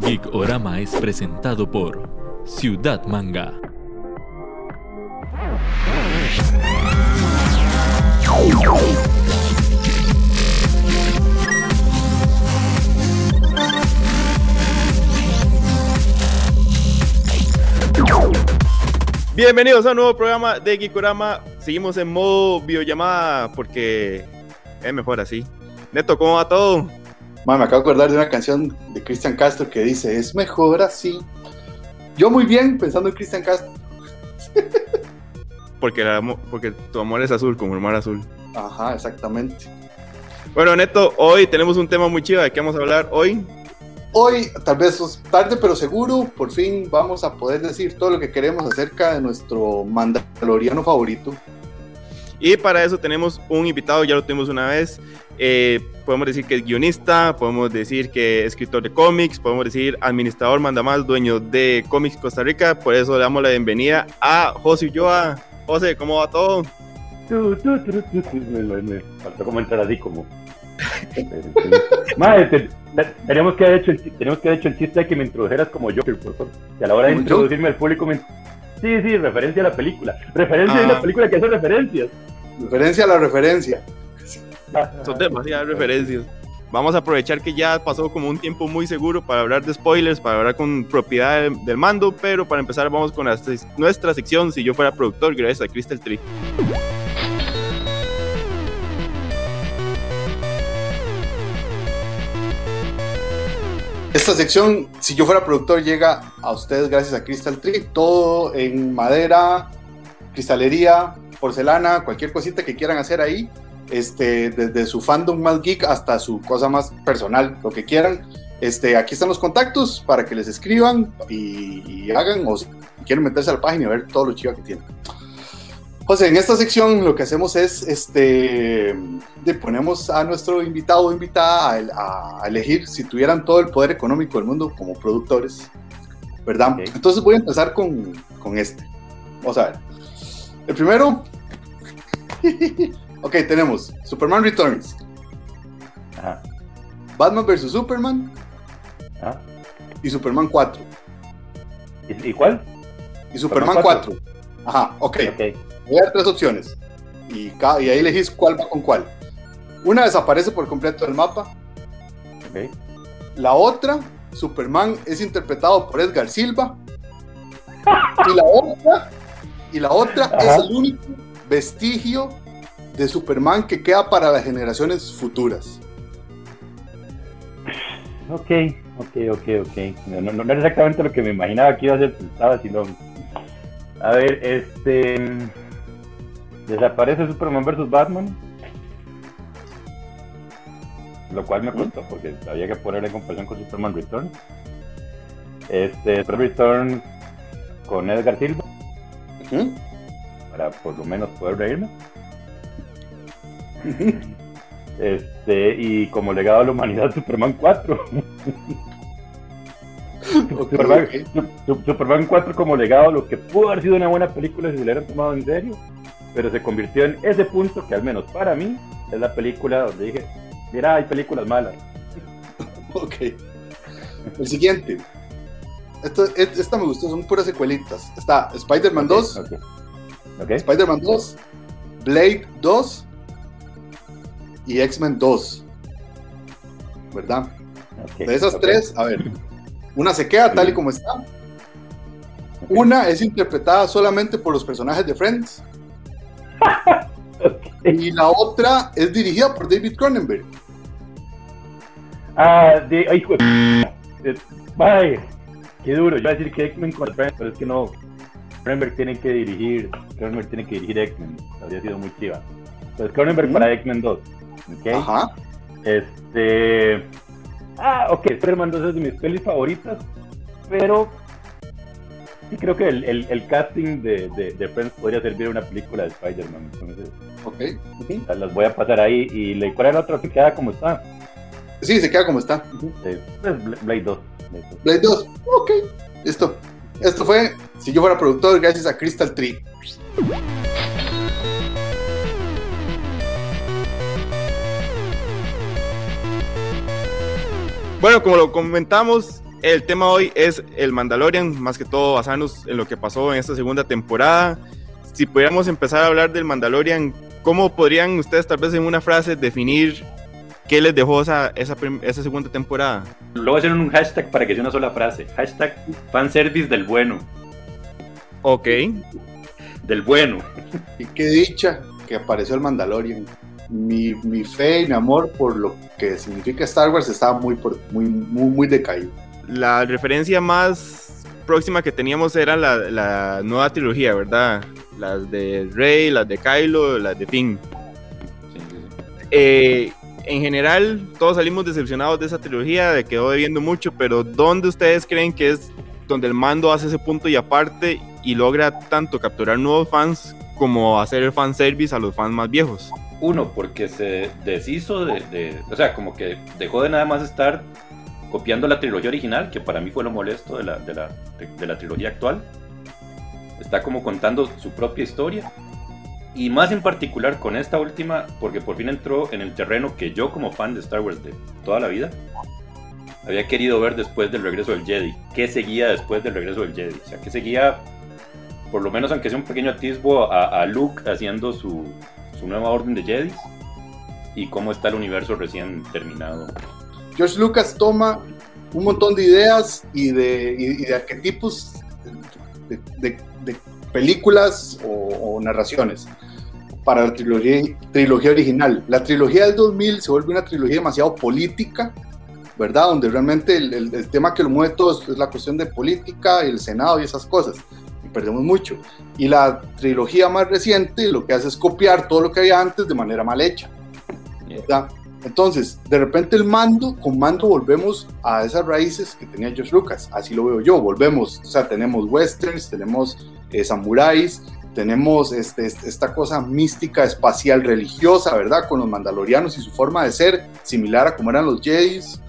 Geek Orama es presentado por Ciudad Manga. Bienvenidos a un nuevo programa de Geekorama. Seguimos en modo videollamada porque es mejor así. Neto, ¿cómo va todo? Man, me acabo de acordar de una canción de Cristian Castro que dice, es mejor así. Yo muy bien pensando en Cristian Castro. Porque, amo- porque tu amor es azul, como el mar azul. Ajá, exactamente. Bueno, Neto, hoy tenemos un tema muy chido. ¿De qué vamos a hablar hoy? Hoy, tal vez es tarde pero seguro, por fin vamos a poder decir todo lo que queremos acerca de nuestro mandaloriano favorito. Y para eso tenemos un invitado, ya lo tuvimos una vez. Eh, podemos decir que es guionista, podemos decir que es escritor de cómics, podemos decir administrador, mandamás, dueño de Cómics Costa Rica. Por eso le damos la bienvenida a José Ulloa. José, ¿cómo va todo? Tu, tu, tu, tu, tu, me, me- me faltó como entrar así como. Madre, te- te- teníamos que haber hecho teníamos que haber hecho el chiste de que me introdujeras como Joker, por favor. Que a la hora de ¿Como introducirme al público me. Sí, sí, referencia a la película. Referencia Ah. de la película que hace referencias. Referencia a la referencia. Son demasiadas referencias. Vamos a aprovechar que ya pasó como un tiempo muy seguro para hablar de spoilers, para hablar con propiedad del, del mando, pero para empezar vamos con la nuestra sección Si yo fuera productor, gracias a Crystal Tree. Esta sección, si yo fuera productor, llega a ustedes gracias a Crystal Tree. Todo en madera, cristalería, porcelana, cualquier cosita que quieran hacer ahí. Este, desde su fandom más geek hasta su cosa más personal, lo que quieran. Este, aquí están los contactos para que les escriban y, y hagan o si quieren meterse a la página y ver todo lo chido que tienen. José, en esta sección lo que hacemos es, este, le ponemos a nuestro invitado o invitada a, el- a elegir si tuvieran todo el poder económico del mundo como productores, ¿verdad? Entonces voy a empezar con, con este. Vamos a ver. El primero, ok, tenemos Superman Returns, Ajá. Batman vs. Superman ajá. y Superman 4. ¿Y, cuál? Y Superman Superman 4. Ajá, ok. Ok. Voy a dar tres opciones. Y, ahí elegís cuál va con cuál. Una desaparece por completo del mapa. Ok. La otra, Superman es interpretado por Edgar Silva. Y la otra, y la otra Ajá. es el único vestigio de Superman que queda para las generaciones futuras. Ok, ok, ok, ok. No, no, no era exactamente lo que me imaginaba que iba a ser pensaba, sino. A ver, este. Desaparece Superman vs Batman. Lo cual me costó porque había que poner en comparación con Superman Return. Este, Superman Return con Edgar Silva, para por lo menos poder reírme. Este, y como legado a la humanidad, Superman 4. Ok, Superman, Superman 4 como legado, lo que pudo haber sido una buena película si se le hubieran tomado en serio, pero se convirtió en ese punto que al menos para mí es la película donde dije, mira, hay películas malas. Ok. El siguiente. Esto, esta me gustó, son puras secuelitas. Está Spider-Man 2, Ok. Ok. Spider-Man 2, Blade 2 y X-Men 2. ¿Verdad? De esas tres, a ver, una se queda tal y como está. Una es interpretada solamente por los personajes de Friends. Y la otra es dirigida por David Cronenberg. Ah, de, ay, hijo de eh, qué duro. Yo iba a decir que X-Men con pero es que no. Cronenberg tiene que dirigir, Cronenberg tiene que dirigir X-Men. Habría sido muy chiva. Entonces, Cronenberg para X-Men 2. ¿ok? Ajá. Este. Ah, ok, Spider-Man 2 es de mis pelis favoritas, pero sí creo que el, el- el casting de, de, de Friends podría servir a una película de Spider-Man. Entonces, Ok. Ujú. las- las voy a pasar ahí. Y la ¿cuál era la otra que queda como está? Sí, se queda como está. Eh, pues, Bla- Blade 2. Blade 2. Blade 2. Ok. Listo. Esto fue, si yo fuera productor, gracias a Crystal Tree. Bueno, como lo comentamos, el tema hoy es el Mandalorian, más que todo basarnos en lo que pasó en esta segunda temporada. Si pudiéramos empezar a hablar del Mandalorian, ¿cómo podrían ustedes tal vez en una frase definir qué les dejó esa, esa, esa segunda temporada? Lo voy a hacer en un hashtag para que sea una sola frase. Hashtag fanservice del bueno. Ok. Del bueno. Y qué dicha que apareció el Mandalorian. Mi, mi fe y mi amor por lo que significa Star Wars estaba muy, por- muy, muy, muy decaído. La referencia más próxima que teníamos era la, nueva trilogía, ¿verdad? Las de Rey, las de Kylo, las de Finn. Sí, sí, sí. En general, todos salimos decepcionados de esa trilogía, de quedó debiendo mucho, pero ¿dónde ustedes creen que es donde el mando hace ese punto y aparte y logra tanto capturar nuevos fans como hacer el fanservice a los fans más viejos? Uno, porque se deshizo de, de- O sea, como que dejó de nada más estar copiando la trilogía original, que para mí fue lo molesto de la, de la, de, la trilogía actual. Está como contando su propia historia. Y más en particular con esta última, porque por fin entró en el terreno que yo como fan de Star Wars de toda la vida, había querido ver después del regreso del Jedi. ¿Qué seguía después del regreso del Jedi? O sea, ¿qué seguía, por lo menos aunque sea un pequeño atisbo, a, a Luke haciendo su, su nueva orden de Jedi? Y cómo está el universo recién terminado. George Lucas toma un montón de ideas y de, y- y de arquetipos de, de- de películas o, o narraciones para la trilogía, trilogía original. La trilogía del 2000 se vuelve una trilogía demasiado política, ¿verdad? Donde realmente el, el- el tema que lo mueve todo es, la cuestión de política, el Senado y esas cosas. Y perdemos mucho. Y la trilogía más reciente lo que hace es copiar todo lo que había antes de manera mal hecha. ¿verdad? Entonces, de repente el mando, con mando volvemos a esas raíces que tenía George Lucas, así lo veo yo, volvemos, o sea, tenemos westerns, tenemos eh, samuráis, tenemos este, este- esta cosa mística, espacial, religiosa, ¿verdad? Con los mandalorianos y su forma de ser, similar a como eran los Jedis.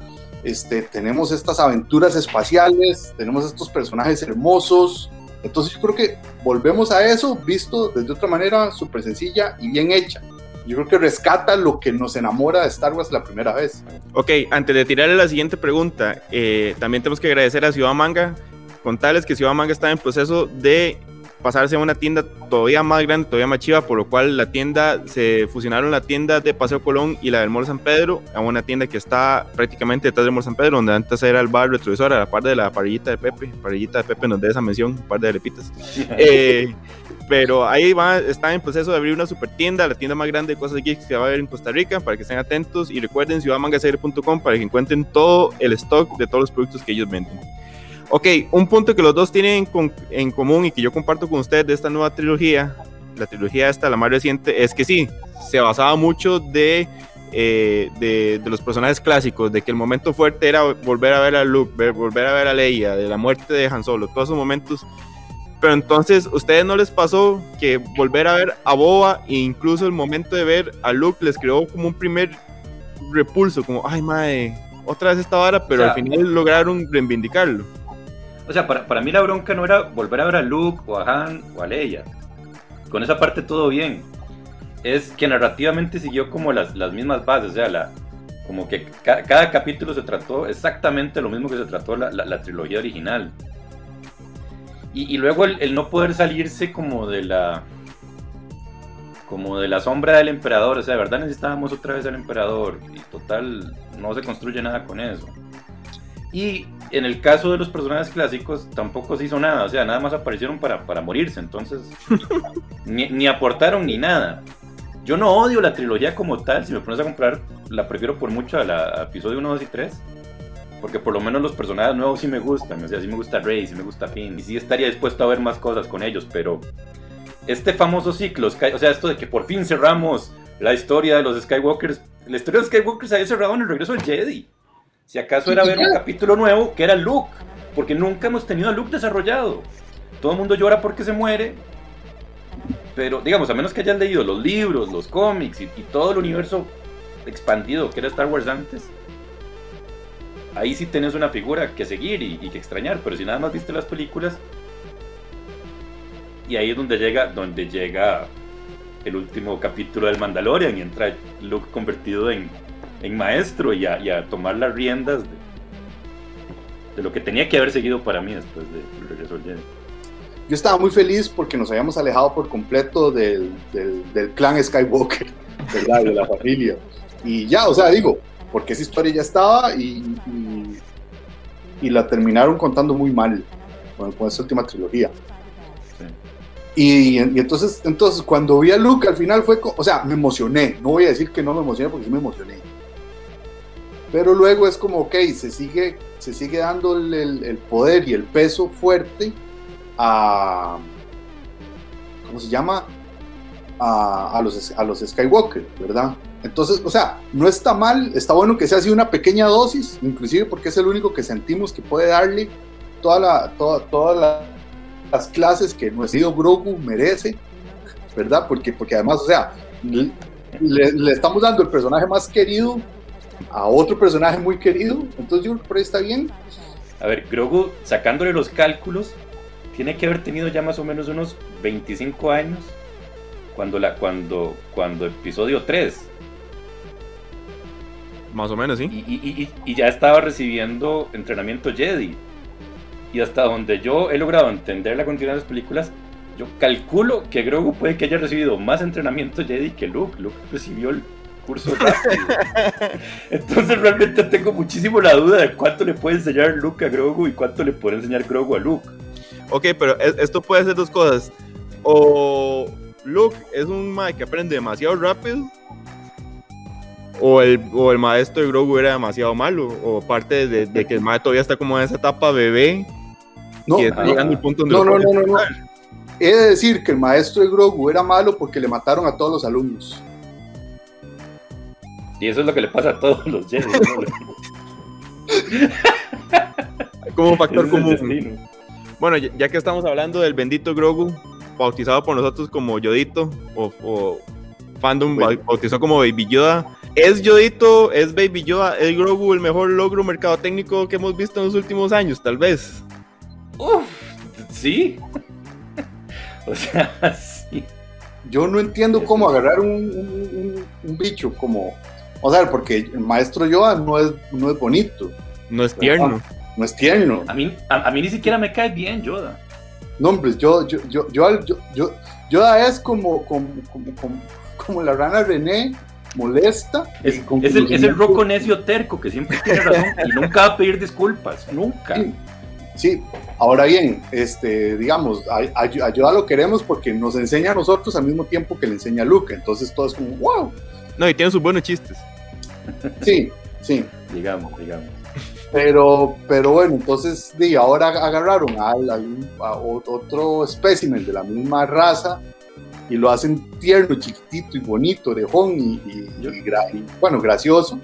Este, tenemos estas aventuras espaciales, tenemos estos personajes hermosos. Entonces yo creo que volvemos a eso visto desde otra manera súper sencilla y bien hecha yo creo que rescata lo que nos enamora de Star Wars la primera vez. Ok, antes de tirarle la siguiente pregunta, eh, también tenemos que agradecer a Ciudad Manga, contarles que Ciudad Manga está en proceso de pasarse a una tienda todavía más grande, todavía más chiva, por lo cual la tienda, se fusionaron la tienda de Paseo Colón y la del Mall San Pedro a una tienda que está prácticamente detrás del Mall San Pedro, donde antes era el bar retrovisor, a la par de la parrillita de Pepe, parrillita de Pepe nos dé esa mención, un par de arepitas. Eh, pero ahí va, está en proceso de abrir una super tienda, la tienda más grande de cosas geeks que va a haber en Costa Rica, para que estén atentos y recuerden ciudadmangaserie.com para que encuentren todo el stock de todos los productos que ellos venden. Ok, un punto que los dos tienen con- en común y que yo comparto con ustedes de esta nueva trilogía, la trilogía esta, la más reciente, es que sí, se basaba mucho de, eh, de, de los personajes clásicos, de que el momento fuerte era volver a ver a Luke, ver- volver a ver a Leia, de la muerte de Han Solo, todos esos momentos pero entonces, ¿ustedes no les pasó que volver a ver a Boba e incluso el momento de ver a Luke les creó como un primer repulso, como, ay, madre, otra vez esta vara, pero O sea, al final lograron reivindicarlo? O sea, para, para mí la bronca no era volver a ver a Luke o a Han o a Leia. Con esa parte todo bien. Es que narrativamente siguió como las, las mismas bases. O sea, la, como que ca- cada capítulo se trató exactamente lo mismo que se trató la, la- la trilogía original. Y, y luego el, el no poder salirse como de la como de la sombra del emperador, o sea, de verdad necesitábamos otra vez al emperador y total no se construye nada con eso. Y en el caso de los personajes clásicos tampoco se hizo nada, o sea, nada más aparecieron para, para morirse, entonces ni, ni aportaron ni nada. Yo no odio la trilogía como tal, si me pones a comprar, la prefiero por mucho a la a episodio 1, 2 y 3. Porque por lo menos los personajes nuevos sí me gustan, o sea, sí me gusta Rey, sí me gusta Finn, y sí estaría dispuesto a ver más cosas con ellos, pero este famoso ciclo, o sea, esto de que por fin cerramos la historia de los Skywalkers, la historia de los Skywalkers había cerrado en el regreso del Jedi. Si acaso era ver un capítulo nuevo que era Luke, porque nunca hemos tenido a Luke desarrollado. Todo el mundo llora porque se muere, pero digamos, a menos que hayas leído los libros, los cómics y, y todo el universo expandido que era Star Wars antes, ahí sí tenés una figura que seguir y, que extrañar, pero si nada más viste las películas, y ahí es donde llega, donde llega el último capítulo del Mandalorian y entra Luke convertido en, en maestro y a, tomar las riendas de, lo que tenía que haber seguido para mí después de regreso al Jedi. Yo estaba muy feliz porque nos habíamos alejado por completo del, del, clan Skywalker. De la familia. Y ya, o sea, digo, porque esa historia ya estaba y, y, y la terminaron contando muy mal con, con esta última trilogía. Y, y, entonces, entonces, cuando vi a Luke, al final fue, o sea, me emocioné. No voy a decir que no me emocioné porque sí me emocioné. Pero luego es como, ok, se sigue, se sigue dando el, el poder y el peso fuerte a. ¿Cómo se llama? A, a, los, a los Skywalker, ¿verdad? Entonces, o sea, no está mal, está bueno que sea así una pequeña dosis, inclusive porque es el único que sentimos que puede darle toda la, toda, toda la, las clases que nuestro Grogu merece, ¿verdad? Porque, porque además, o sea, le, le, estamos dando el personaje más querido a otro personaje muy querido, entonces yo creo que por ahí está bien. A ver, Grogu, sacándole los cálculos, tiene que haber tenido ya más o menos unos 25 años cuando, la, cuando, cuando episodio 3. Más o menos, sí. Y, y, y, y ya estaba recibiendo entrenamiento Jedi y hasta donde yo he logrado entender la continuidad de las películas, yo calculo que Grogu puede que haya recibido más entrenamiento Jedi que Luke. Luke recibió el curso rápido. Entonces realmente tengo muchísimo la duda de cuánto le puede enseñar Luke a Grogu y cuánto le puede enseñar Grogu a Luke. Ok, pero esto puede ser dos cosas. O Luke es un mae que aprende demasiado rápido. O el, o el maestro de Grogu era demasiado malo. O parte de, de que el mae todavía está como en esa etapa bebé no, no, punto no, no, no, no, no. He de decir que el maestro de Grogu era malo porque le mataron a todos los alumnos. Y eso es lo que le pasa a todos los Jedi. Como factor común. Bueno, ya que estamos hablando del bendito Grogu, bautizado por nosotros como Yodito, o, o fandom bueno. bautizó como Baby Yoda. ¿Es Yodito, es Baby Yoda, es Grogu el mejor logro mercado técnico que hemos visto en los últimos años? Tal vez. Uf, sí. o sea, sí. Yo no entiendo cómo agarrar un, un, un, bicho como. O sea, porque el maestro Yoda no es, no es bonito. No es tierno. No es tierno. A mí, a, a mí ni siquiera me cae bien Yoda. No, hombre, yo, yo, yo, yo, yo, yo Yoda es como, como, como, como, como la rana René molesta. Es, es el, es el roco necio terco que siempre tiene razón y nunca va a pedir disculpas, nunca. Sí. Sí, ahora bien, este, digamos, a, a, a, Yoda lo queremos porque nos enseña a nosotros al mismo tiempo que le enseña a Luke, entonces todo es como, wow. No, y tiene sus buenos chistes. Sí, sí. digamos, digamos. Pero, pero bueno, entonces y ahora agarraron a, a, a otro espécimen de la misma raza y lo hacen tierno, chiquitito y bonito, orejón y, y, y, y bueno, gracioso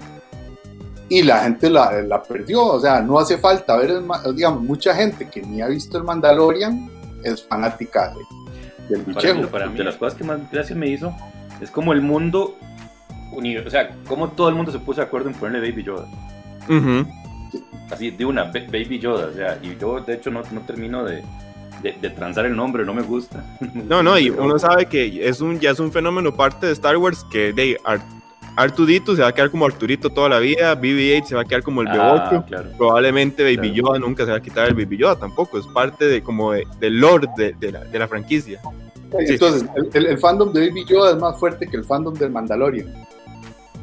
y la gente la, la, perdió, o sea, no hace falta ver, el, digamos, mucha gente que ni ha visto el Mandalorian es fanática de, del bichejo. Para mí, de las cosas que más gracia me hizo es como el mundo, o sea, como todo el mundo se puso de acuerdo en ponerle Baby Yoda. Uh -huh. Así, de una, Baby Yoda, o sea, y yo de hecho no, no termino de, de, de, transar el nombre, no me gusta. No, no, y uno sabe que es un, ya es un fenómeno parte de Star Wars que de Artudito se va a quedar como Arturito toda la vida, BB-8 se va a quedar como el Ah, Bebocho, claro. probablemente Baby Claro. Yoda nunca se va a quitar el Baby Yoda tampoco, es parte de como de, del lore de, de, la, de la franquicia. Sí. Entonces, el, el, el fandom de Baby Yoda es más fuerte que el fandom del Mandalorian.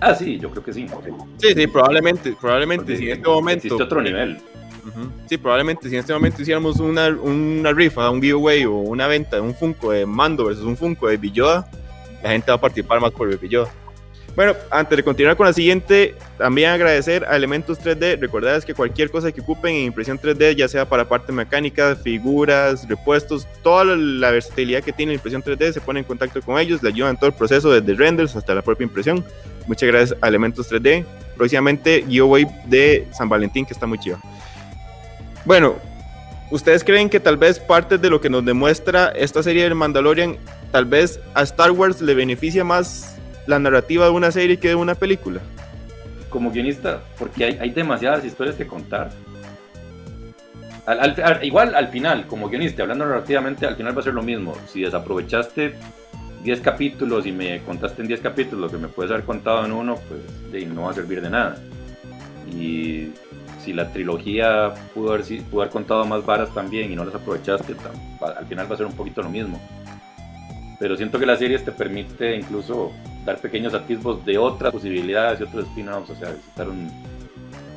Ah, sí, yo creo que sí. Sí, sí, probablemente, probablemente Porque si en este momento... Existe otro nivel. Ujú. Sí, probablemente si en este momento hiciéramos una, una rifa, un giveaway o una venta de un Funko de Mando versus un Funko de Villoda, la gente va a participar más por Villoda. Bueno, antes de continuar con la siguiente, también agradecer a Elementos 3D. Recordarles que cualquier cosa que ocupen en impresión 3D, ya sea para parte mecánica, figuras, repuestos, toda la versatilidad que tiene la impresión 3D, se pone en contacto con ellos, le ayudan en todo el proceso, desde renders hasta la propia impresión. Muchas gracias a Elementos 3D. Próximamente, giveaway de San Valentín, que está muy chido. Bueno, ¿ustedes creen que tal vez parte de lo que nos demuestra esta serie del Mandalorian, tal vez a Star Wars le beneficia más la narrativa de una serie que de una película? Como guionista, porque hay, demasiadas historias que contar. Al, al, al, igual al final, como guionista, hablando narrativamente, al final va a ser lo mismo. Si desaprovechaste 10 capítulos y me contaste en 10 capítulos lo que me puedes haber contado en uno, pues no va a servir de nada. Y si la trilogía pudo haber, si- pudo haber contado más varas también y no las aprovechaste, tam- va- al final va a ser un poquito lo mismo. Pero siento que la serie te permite incluso dar pequeños atisbos de otras posibilidades y otros spin-offs, o sea, visitar un,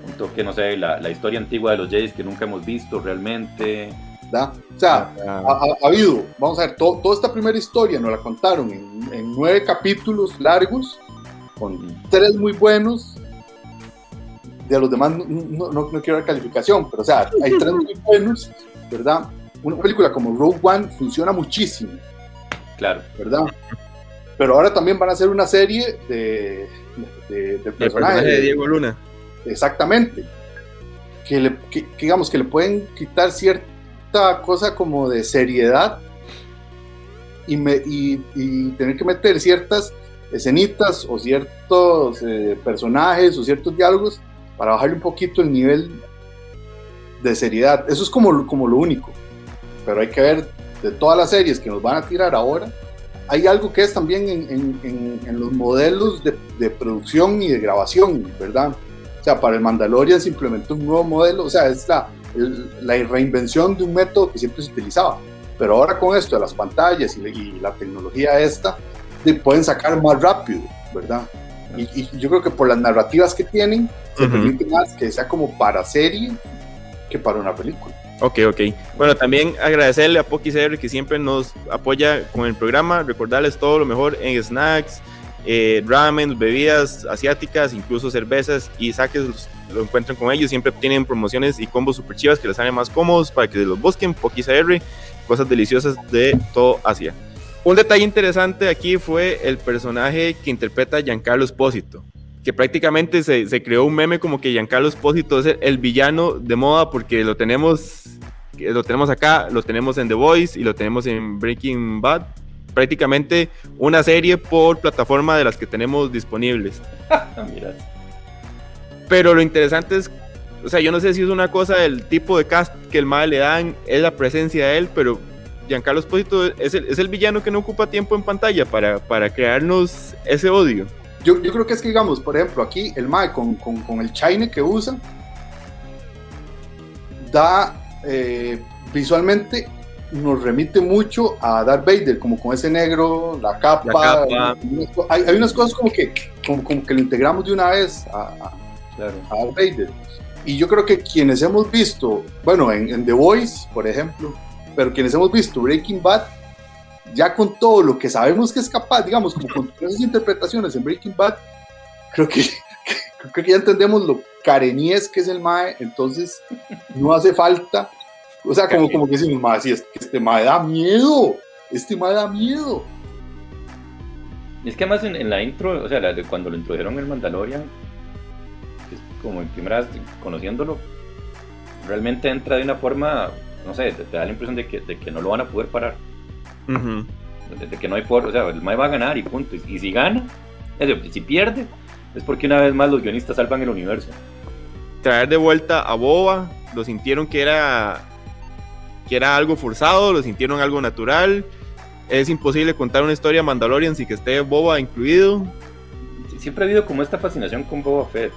un toque, no sé, la, la historia antigua de los Jays que nunca hemos visto realmente. ¿verdad? O sea, Ah, ha, ha- ha habido, vamos a ver, to- toda esta primera historia nos la contaron en, en nueve capítulos largos, con tres muy buenos. De los demás no, no- no- no quiero dar calificación, pero o sea, hay tres muy buenos, ¿verdad? Una película como Rogue One funciona muchísimo, Claro, ¿verdad? Pero ahora también van a hacer una serie de, de, de personajes. personaje de Diego Luna. Exactamente. Que, le, que- que digamos que le pueden quitar cierta cosa como de seriedad y, me- y- y tener que meter ciertas escenitas o ciertos eh, personajes o ciertos diálogos para bajarle un poquito el nivel de seriedad. Eso es como, como lo único. Pero hay que ver de todas las series que nos van a tirar ahora, hay algo que es también en, los modelos de, producción y de grabación, ¿verdad? O sea, para el Mandalorian se implementó un nuevo modelo, o sea, es la, la reinvención de un método que siempre se utilizaba. Pero ahora con esto de las pantallas y, la tecnología esta, de- pueden sacar más rápido, ¿verdad? Y, y yo creo que por las narrativas que tienen, se permite más que sea como para serie que para una película. Ok, ok. Bueno, también agradecerle a Poki CR que siempre nos apoya con el programa. Recordarles todo lo mejor en snacks, eh, ramen, bebidas asiáticas, incluso cervezas y saques los- lo encuentran con ellos. Siempre tienen promociones y combos super chivas que les salen más cómodos para que los busquen. Poki CR, cosas deliciosas de todo Asia. Un detalle interesante aquí fue el personaje que interpreta a Giancarlo Espósito que prácticamente se, se creó un meme como que Giancarlo Espósito es el, el villano de moda porque lo tenemos, lo tenemos acá, lo tenemos en The Voice y lo tenemos en Breaking Bad. Prácticamente una serie por plataforma de las que tenemos disponibles. Mira. Pero lo interesante es, o sea, yo no sé si es una cosa del tipo de cast que el MAE le dan, es la presencia de él, pero Giancarlo Espósito es el, es el villano que no ocupa tiempo en pantalla para, para crearnos ese odio. Yo, yo creo que es que, digamos, por ejemplo, aquí el Mae con, con, con el Chine que usa, da eh, visualmente, nos remite mucho a Darth Vader, como con ese negro, la capa. La capa. Hay, hay unas cosas como que, como, como que lo integramos de una vez a, a- Claro. a Darth Vader. Y yo creo que quienes hemos visto, bueno, en, en The Voice, por ejemplo, pero quienes hemos visto Breaking Bad, ya con todo lo que sabemos que es capaz, digamos, como con esas interpretaciones en Breaking Bad, creo que, que ya entendemos lo carenies que es el Mae, entonces no hace falta, o sea, como, como que decimos, Mae, si es que este Mae da miedo, este Mae da miedo. Es que además en, en la intro, o sea, cuando lo introdujeron el Mandalorian, como en primeras, conociéndolo, realmente entra de una forma, no sé, te, te da la impresión de que, de que no lo van a poder parar, de, de que no hay forma, o sea, el Mae va a ganar y punto. Y, y si gana, decir, si pierde, es porque una vez más los guionistas salvan el universo. traer de vuelta a Boba, lo sintieron que era que era algo forzado, lo sintieron algo natural. Es imposible contar una historia Mandalorian sin que esté Boba incluido. Siempre ha habido como esta fascinación con Boba Fett.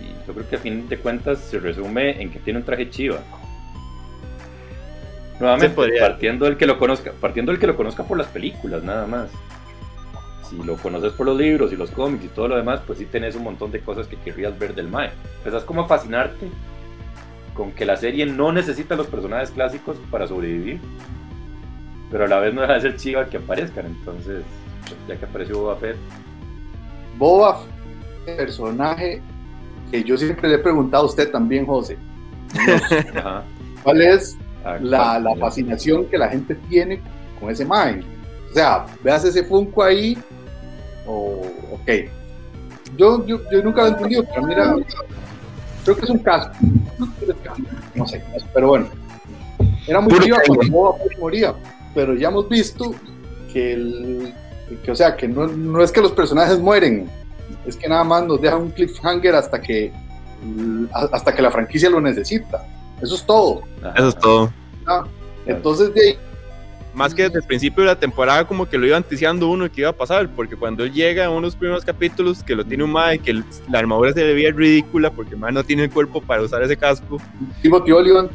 Y yo creo que a fin de cuentas se resume en que tiene un traje chiva. Nuevamente, podría- partiendo del que lo conozca, partiendo del que lo conozca por las películas, nada más. Si lo conoces por los libros y los cómics y todo lo demás, pues sí tenés un montón de cosas que querrías ver del Mae. Empezás como a fascinarte con que la serie no necesita los personajes clásicos para sobrevivir, pero a la vez no deja de ser chiva que aparezcan. Entonces, pues, ya que apareció Boba Fett, Boba, personaje que yo siempre le he preguntado a usted también, José, ajá, ¿cuál es la, la fascinación que la gente tiene con ese Mae. O sea, veas ese Funko ahí, o, ok. Yo, yo, yo nunca lo he entendido, pero mira, creo que es un caso. No sé, pero bueno. Era muy Fett moría, pero ya hemos visto que, el, que o sea, que no, no es que los personajes mueren, es que nada más nos dejan un cliffhanger hasta que, hasta que la franquicia lo necesita. Eso es todo. Eso es todo. Ah, Entonces, de ahí, Más que desde el principio de la temporada como que lo iba anticiando uno que iba a pasar, porque cuando él llega en unos primeros capítulos que lo tiene un mae, que la armadura se le veía ridícula porque el mae no tiene el cuerpo para usar ese casco, Timothy Olyphant,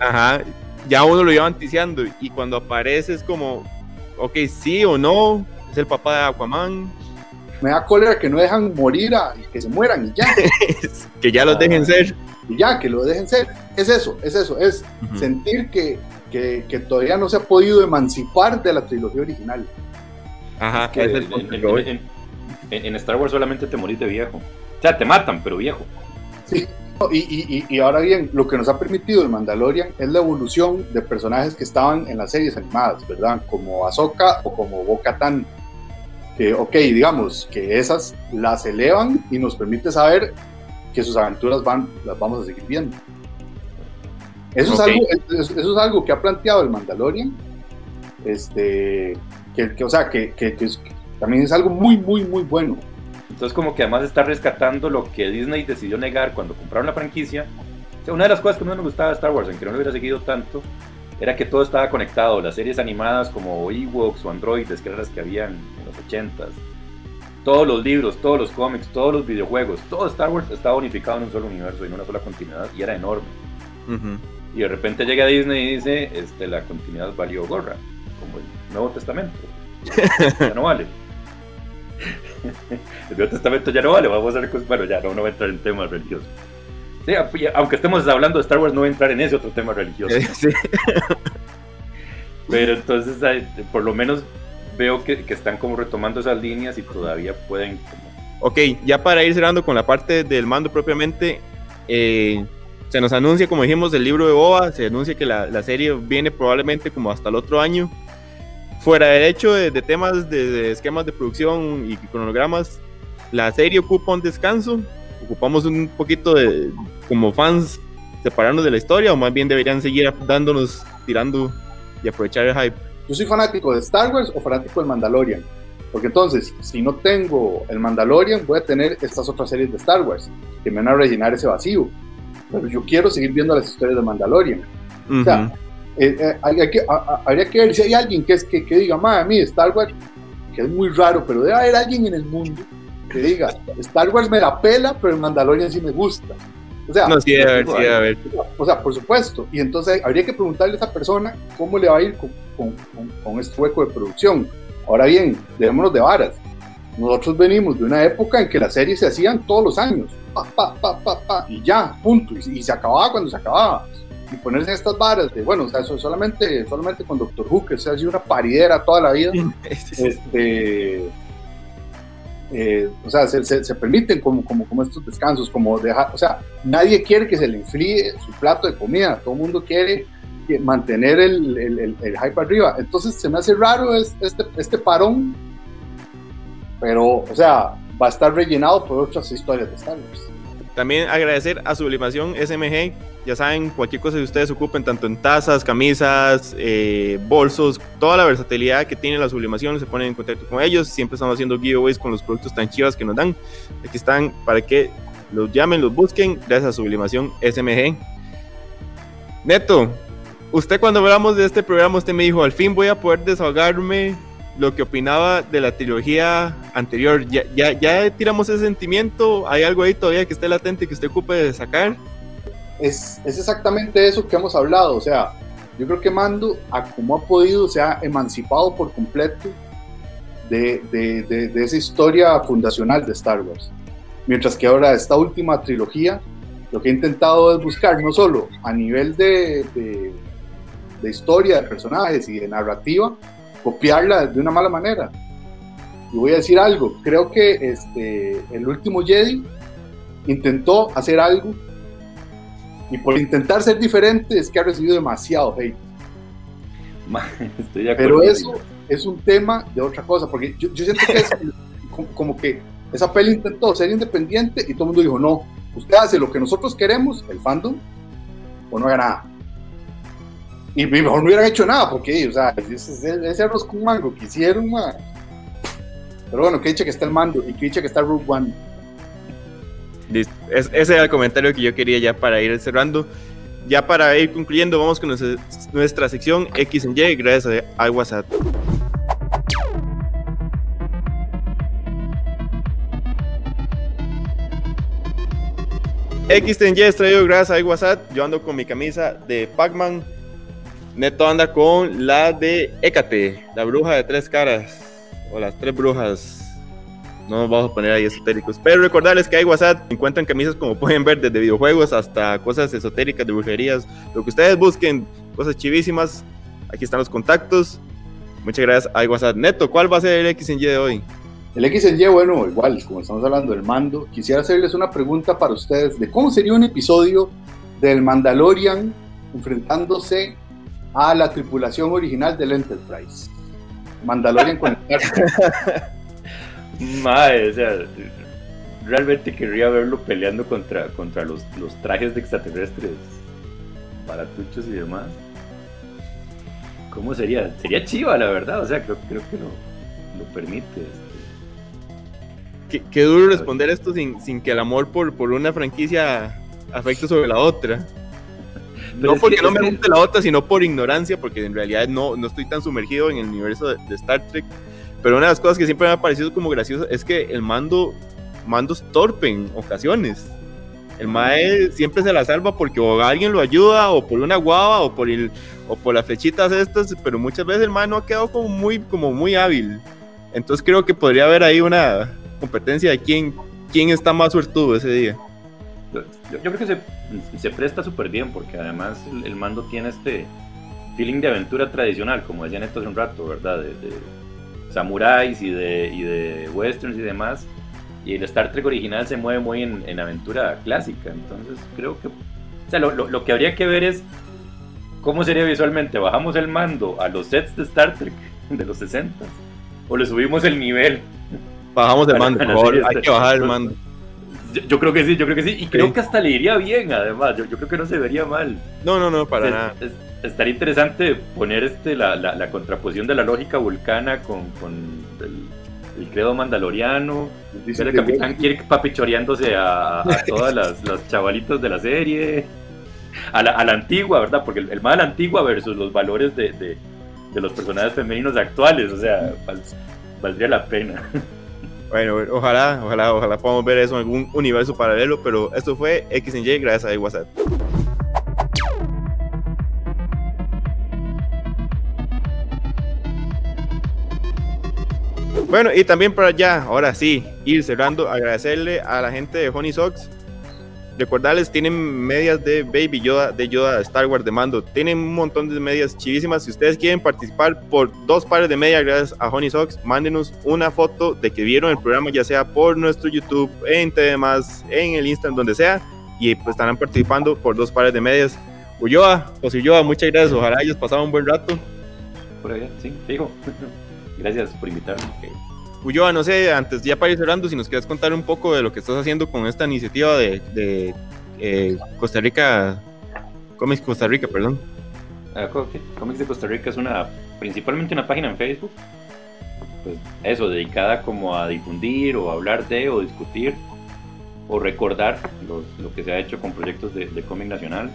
ajá, ya uno lo iba anticiando y cuando aparece es como, ok, sí o no, es el papá de Aquaman, me da cólera que no dejan morir a que se mueran y ya, que ya los dejen ser. y ya, que lo dejen ser. Es eso, es eso, es sentir que, que, que todavía no se ha podido emancipar de la trilogía original. Ajá, Que ese es en, el punto en- que voy. en- en- en Star Wars solamente te morís de viejo. O sea, te matan, pero viejo. Sí. Y, y, y- y ahora bien, lo que nos ha permitido el Mandalorian es la evolución de personajes que estaban en las series animadas, ¿verdad? Como Ahsoka o como Bo-Katan. Que, ok, digamos, que esas las elevan y nos permite saber que sus aventuras van, las vamos a seguir viendo. Eso, es, algo, eso, eso es algo que ha planteado el Mandalorian. Este, que, que, o sea, que, que- que es- que también es algo muy, muy, muy bueno. Entonces como que además está rescatando lo que Disney decidió negar cuando compraron la franquicia. O sea, una de las cosas que no me gustaba de Star Wars, aunque no lo hubiera seguido tanto, era que todo estaba conectado. Las series animadas como Ewoks o Androides, que eran las que habían en los 80s. Todos los libros, todos los cómics, todos los videojuegos, todo Star Wars estaba unificado en un solo universo en una sola continuidad y era enorme. Y de repente llega Disney y dice, este, la continuidad valió gorra, como el Nuevo Testamento. Ya no vale. El Nuevo Testamento ya no vale, vamos a ver cosas- Bueno, ya no, no voy a entrar en temas religiosos. Sí, aunque estemos hablando de Star Wars, no voy a entrar en ese otro tema religioso. Sí. Pero entonces, por lo menos veo que, que están como retomando esas líneas y todavía pueden. Ok, ya para ir cerrando con la parte del mando propiamente, eh, se nos anuncia, como dijimos, el libro de Boba, se anuncia que la, la serie viene probablemente como hasta el otro año. Fuera del hecho de, de temas de, de esquemas de producción y cronogramas, la serie ocupa un descanso, ocupamos un poquito de, como fans, separarnos de la historia, o más bien deberían seguir dándonos, tirando y aprovechar el hype. yo soy fanático de Star Wars o fanático del Mandalorian. Porque entonces, si no tengo el Mandalorian, voy a tener estas otras series de Star Wars que me van a rellenar ese vacío. Pero yo quiero seguir viendo las historias de Mandalorian. O sea, eh, eh, hay que- a- a- habría que ver si hay alguien que, es, que, que diga, madre mí, Star Wars, que es muy raro, pero debe haber alguien en el mundo que diga, Star Wars me la pela, pero el Mandalorian sí me gusta. O sea, no, sí, sí, o sea, por supuesto. Y entonces habría que preguntarle a esa persona cómo le va a ir con, con- con- con este hueco de producción. Ahora bien, dejémonos de varas. Nosotros venimos de una época en que las series se hacían todos los años. Pa, pa, pa, pa, pa, y ya, punto. Y, y se acababa cuando se acababa. Y ponerse en estas varas de, bueno, o sea, eso solamente, solamente con Doctor Who, que se ha sido una paridera toda la vida. Este, eh, o sea, se, permiten como, como, estos descansos, como dejar, o sea, nadie quiere que se le enfríe su plato de comida, todo el mundo quiere mantener el, el, hype arriba. Entonces se me hace raro es- este, este parón, pero, o sea, va a estar rellenado por otras historias de Star Wars. También agradecer a Sublimación SMG. Ya saben, cualquier cosa que ustedes ocupen, tanto en tazas, camisas, eh, bolsos, toda la versatilidad que tiene la Sublimación, se ponen en contacto con ellos. Siempre estamos haciendo giveaways con los productos tan chivas que nos dan. Aquí están para que los llamen, los busquen, gracias a Sublimación SMG. Neto, usted cuando hablamos de este programa, usted me dijo, al fin voy a poder desahogarme lo que opinaba de la trilogía anterior. ¿Ya, ya, ya tiramos ese sentimiento? ¿Hay algo ahí todavía que esté latente que usted ocupe de sacar? es, exactamente eso que hemos hablado. O sea, yo creo que Mando, a como ha podido, se ha emancipado por completo de, esa historia fundacional de Star Wars. Mientras que ahora esta última trilogía, lo que he intentado es buscar no solo a nivel de historia, de personajes y de narrativa, copiarla de una mala manera. Y voy a decir algo, creo que este, el último Jedi intentó hacer algo y por intentar ser diferente es que ha recibido demasiado hate. Estoy de. Pero eso es un tema de otra cosa, porque yo, yo siento que es como, como que esa peli intentó ser independiente y todo el mundo dijo, no, usted hace lo que nosotros queremos, el fandom, o no haga nada. Y mejor no hubieran hecho nada, porque, o sea, ese, ese arroz con mango que hicieron, ma. Pero bueno, que dicha que está el mando y que dicha que está Rogue One. Listo. Es- ese era el comentario que yo quería ya para ir cerrando. ya para ir concluyendo, vamos con nuestra, nuestra sección X en Y, gracias a WhatsApp. X en Y es traído gracias a WhatsApp. Yo ando con mi camisa de Pac-Man. Neto anda con la de Hécate, la bruja de tres caras. O las tres brujas. No nos vamos a poner ahí esotéricos. Pero recordarles que hay WhatsApp. Encuentran camisas como pueden ver, desde videojuegos hasta cosas esotéricas de brujerías. Lo que ustedes busquen, cosas chivísimas. Aquí están los contactos. Muchas gracias a WhatsApp. Neto, ¿cuál va a ser el X de hoy? El X bueno, igual, como estamos hablando del mando, quisiera hacerles una pregunta para ustedes de cómo sería un episodio del Mandalorian enfrentándose a la tripulación original del Enterprise. Mandalorian con el Madre, o sea, realmente querría verlo peleando contra, contra los, los trajes de extraterrestres baratuchos y demás. ¿Cómo sería? Sería chiva, la verdad, o sea, creo, creo que lo, lo permite. Qué, qué, duro responder esto sin, sin que el amor por, por una franquicia afecte sobre la otra. Pero no porque que, no me que... guste la otra, sino por ignorancia, porque en realidad no, no estoy tan sumergido en el universo de, de, Star Trek. Pero una de las cosas que siempre me ha parecido como gracioso es que el mando, mando es torpe en ocasiones. El mae siempre se la salva porque o alguien lo ayuda, o por una guava, o por, el, o por las flechitas estas, pero muchas veces el mae no ha quedado como muy, como muy hábil. Entonces creo que podría haber ahí una competencia de quién, quién está más suertudo ese día. Yo, yo creo que se, se presta súper bien porque además el, el, mando tiene este feeling de aventura tradicional, como decían esto hace un rato, ¿verdad? De, de samuráis y de, y de westerns y demás. Y el Star Trek original se mueve muy en, en aventura clásica. Entonces creo que... O sea, lo, lo, lo, que habría que ver es cómo sería visualmente. ¿Bajamos el mando a los sets de Star Trek de los 60? ¿O le subimos el nivel? Bajamos el mando, por favor. Hay que bajar el mando. Yo, yo, creo que sí, yo creo que sí. Y creo sí. que hasta le iría bien, además. Yo, yo, creo que no se vería mal. No, no, no, para o sea, nada. Es, estaría interesante poner este, la, la, la, contraposición de la lógica vulcana con, con el, el, credo mandaloriano. Ver el capitán Kirk papichoreándose a, a todas las, las, chavalitas de la serie. A la, a la antigua, ¿verdad? Porque el, el mal antigua versus los valores de, de, de, los personajes femeninos actuales. O sea, val, valdría la pena. Bueno, ojalá, ojalá, ojalá podamos ver eso en algún universo paralelo, pero esto fue X gracias a WhatsApp. Bueno, y también para allá, ahora sí, ir cerrando, agradecerle a la gente de Honey Socks. Recordarles, tienen medias de Baby Yoda, de Yoda, Star Wars, de mando. Tienen un montón de medias chivísimas. Si ustedes quieren participar por dos pares de medias gracias a Honey Socks, mándenos una foto de que vieron el programa, ya sea por nuestro YouTube, en TVMás, en el Instagram, donde sea. Y pues estarán participando por dos pares de medias. Ulloa, José Ulloa, muchas gracias. Ojalá ellos pasaran un buen rato. Por allá, sí, fijo. Gracias por invitarme. Ulloa, no sé, antes ya para ir cerrando, si nos quieres contar un poco de lo que estás haciendo con esta iniciativa de, eh, Costa Rica, Comics Costa Rica, perdón. Okay. Comics de Costa Rica es una, principalmente una página en Facebook, pues eso, dedicada como a difundir o hablar de o discutir o recordar lo, lo que se ha hecho con proyectos de, de cómic nacional.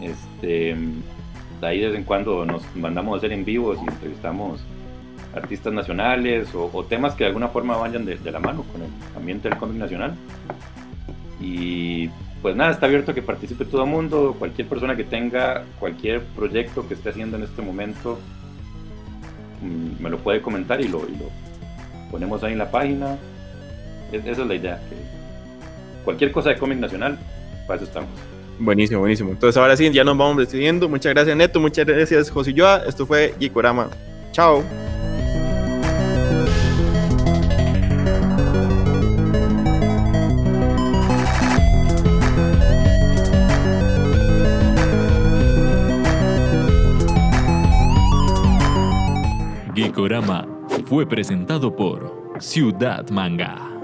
Este, de ahí de vez en cuando nos mandamos a hacer en vivos y entrevistamos artistas nacionales o, temas que de alguna forma vayan de, la mano con el ambiente del cómic nacional. Y pues nada, está abierto a que participe todo el mundo, cualquier persona que tenga cualquier proyecto que esté haciendo en este momento, mmm, me lo puede comentar y lo, ponemos ahí en la página. Es, esa es la idea, cualquier cosa de cómic nacional, para eso estamos. Buenísimo, buenísimo. Entonces ahora sí, ya nos vamos decidiendo. Muchas gracias Neto, muchas gracias José Joa. Esto fue Gikorama. Chao. Gikorama fue presentado por Ciudad Manga.